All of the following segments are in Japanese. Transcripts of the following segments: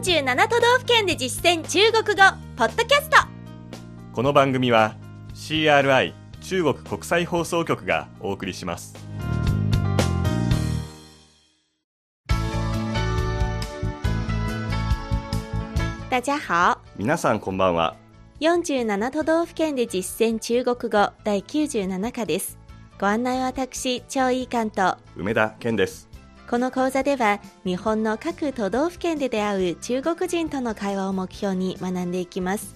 47都道府県で実践中国語ポッドキャスト。この番組は CRI 中国国際放送局がお送りします。大家好。皆さんこんばんは。47都道府県で実践中国語第97課です。ご案内は私張井監と。梅田健ですこの講座では日本の各都道府県で出会う中国人との会話を目標に学んでいきます。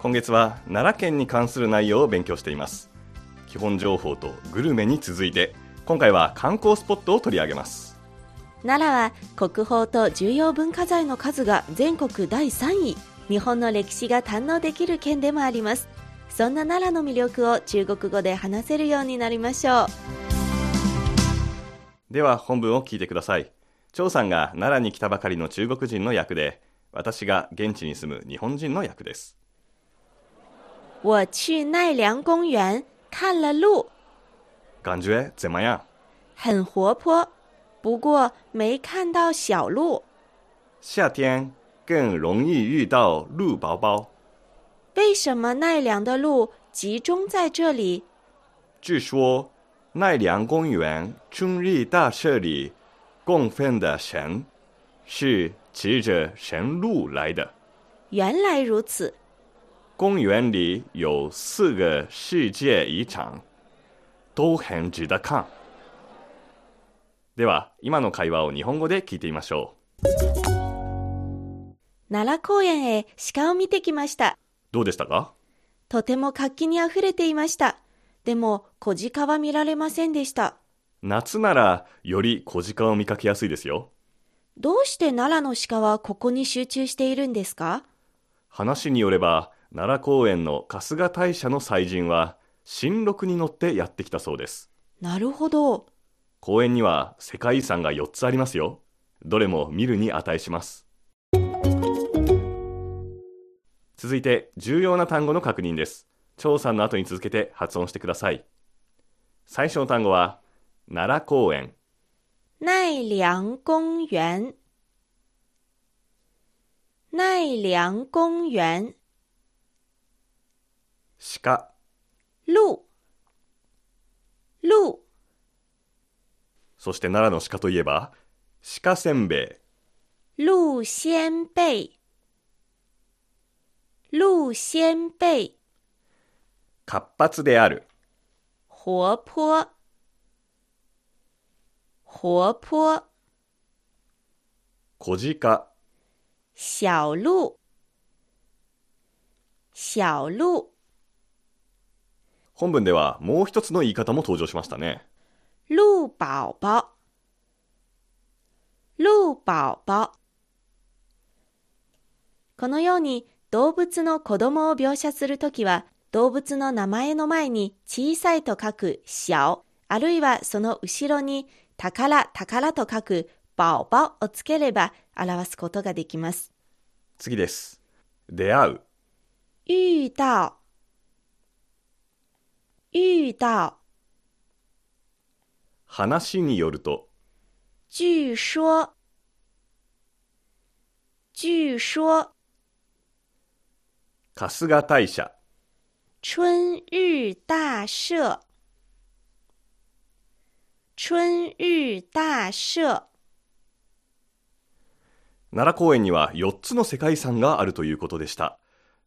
今月は奈良県に関する内容を勉強しています。基本情報とグルメに続いて今回は観光スポットを取り上げます。奈良は国宝と重要文化財の数が全国第3位。日本の歴史が堪能できる県でもあります。そんな奈良の魅力を中国語で話せるようになりましょうでは本文を聞いてください。張さんが奈良に来たばかりの中国人の役で私が現地に住む日本人の役です。我去奈良公園看了鹿感觉怎么样很活泼。不过没看到小鹿夏天更容易遇到鹿宝宝为什么奈良的鹿集中在这里？据说奈良公园春日大社里供奉的神是骑着神鹿来的。原来如此公园里有四个世界遗产，都很值得看。では、今の会話を日本語で聞いてみましょ奈良公園へ鹿を見てきましたう。どうでしたか？とても活気にあふれていましたでも小鹿は見られませんでした夏ならより小鹿を見かけやすいですよ。どうして奈良の鹿はここに集中しているんですか？話によれば、奈良公園の春日大社の祭神は、新六に乗ってやってきたそうです。なるほど公園には世界遺産が4つありますよ。どれも見るに値します。続いて重要な単語の確認です。張さんの後に続けて発音してください。最初の単語は奈良公園、奈良公園。奈良公園。鹿、鹿。鹿。そして奈良の鹿といえば鹿せんべい、鹿仙贝鹿仙贝活発である、活泼活泼小鹿、小鹿。小鹿。本文ではもう一つの言い方も登場しましたね。鹿宝宝。鹿宝宝。このように動物の子供を描写するときは動物の名前の前に小さいと書く小あるいはその後ろに宝宝と書く宝宝をつければ表すことができます。次です。出会う、遇到。遇到。話によると、据说。据说。春日大社、春日大社。春日大社。奈良公園には4つの世界遺産があるということでした。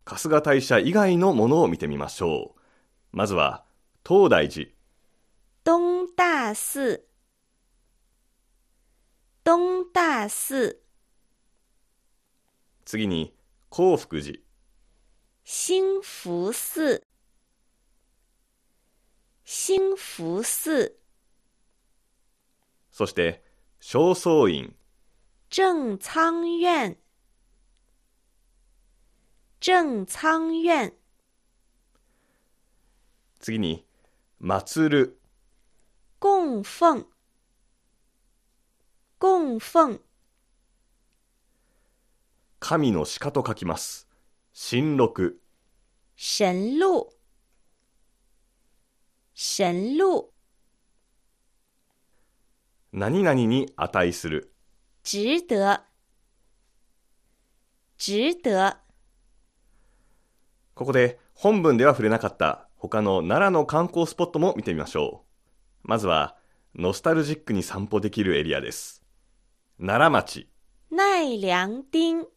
春日大社以外のものを見てみましょう。まずは、東大寺、東大寺。東大寺。次に、興福寺、新福寺新福寺そして、正倉院、正仓院。正仓院。次に、祭る、供奉。供奉。神の鹿と書きます。神禄、神鹿。神鹿。何々に値する、值得。值得。ここで本文では触れなかった。他の奈良の観光スポットも見てみましょう。まずは、ノスタルジックに散歩できるエリアです。奈良町、奈良町，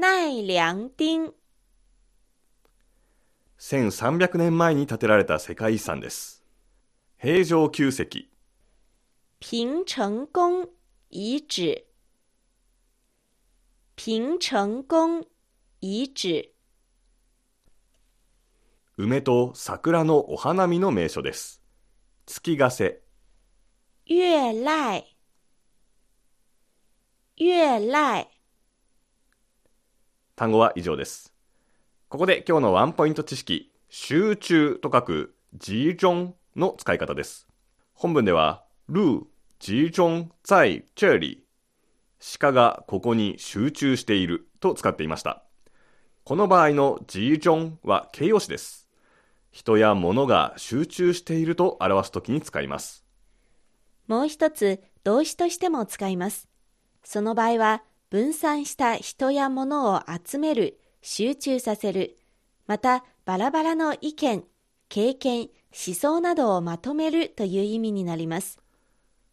奈良町，1300年前に建てられた世界遺産です。平城宮跡、平城宫遗址，平城宫遗址，梅と桜のお花見の名所です。月ヶ瀬、月赖，月赖。単語は以上です。ここで今日のワンポイント知識、集中と書く集中の使い方です。本文では、ルー、集中在这里。鹿がここに集中していると使っていました。この場合の集中は形容詞です。人や物が集中していると表すときに使います。もう一つ動詞としても使います。その場合は分散した人や物を集める、集中させる、またバラバラの意見、経験、思想などをまとめるという意味になります。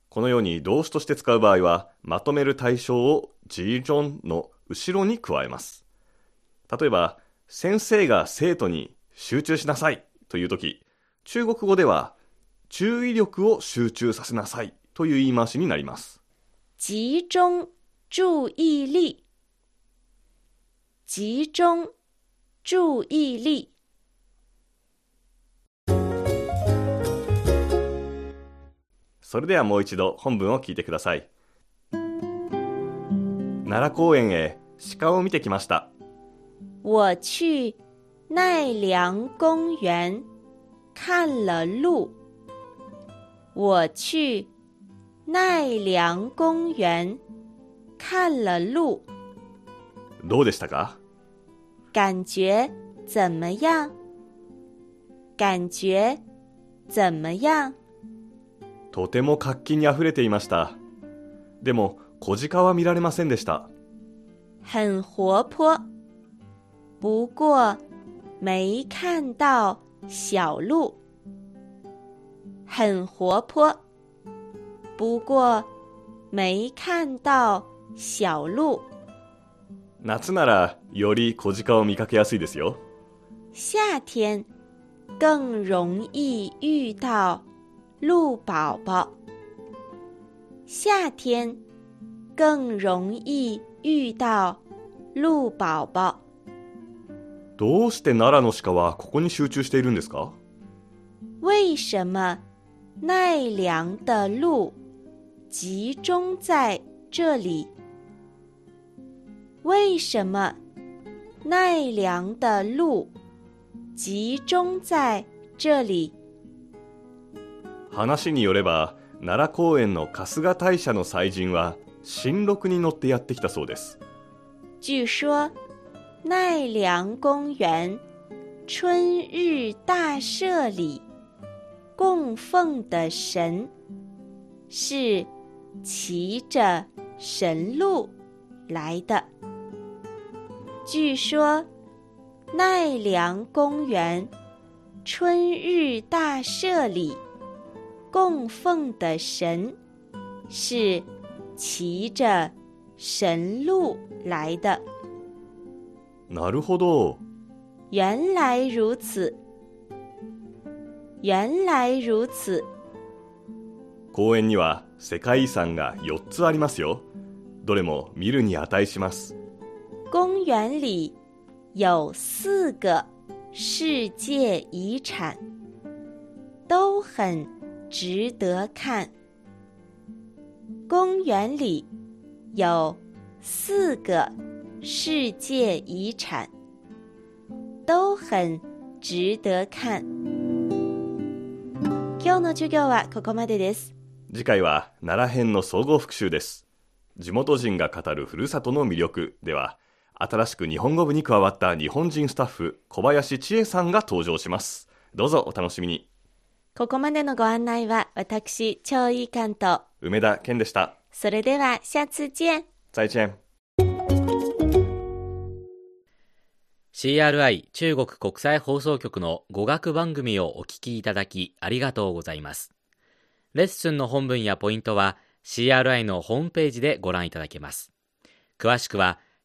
このように動詞として使う場合は、まとめる対象をジージョンの後ろに加えます。例えば、先生が生徒に集中しなさいというとき、中国語では、注意力を集中させなさいという言い回しになります。集中注意力，集中注意力。それではもう一度本文を聞いてください。奈良公園へ鹿を見てきました。我去奈良公园看了鹿。我去奈良公园看了鹿，どうでしたか？感觉怎么样？感觉怎么样？とても活気にあふれていました。でも、小鹿は見られませんでした。很活泼，不过没看到小鹿。很活泼，不过没看到小鹿。夏ならより小鹿を見かけやすいですよ。夏天更容易遇到鹿宝宝。夏天更容易遇到鹿宝宝。どうして奈良の鹿はここに集中しているんですか？为什么奈良的鹿集中在这里？为什么奈良的鹿集中在这里？話によれば、奈良公園の春日大社の祭神は、新禄に乗ってやってきたそうです。据说奈良公园春日大社里供奉的神是骑着神鹿来的。 据说奈良公园春日大社里供奉的神是骑着神鹿来的。なるほど。原来如此，原来如此。公園には世界遺産が4つありますよ。どれも見るに値します。公园里有四个世界遗产，都很值得看。公园里有四个世界遗产，都很值得看。今日の授業はここまでです。次回は奈良編の総合復習です。地元人が語るふるさとの魅力では、新しく日本語部に加わった日本人スタッフ小林千恵さんが登場します。どうぞお楽しみに。ここまでのご案内は私張井関と梅田健でした。それでは下次见再见 CRI 中国国際放送局の語学番組をお聞きいただきありがとうございます。レッスンの本文やポイントは CRI のホームページでご覧いただけます。詳しくは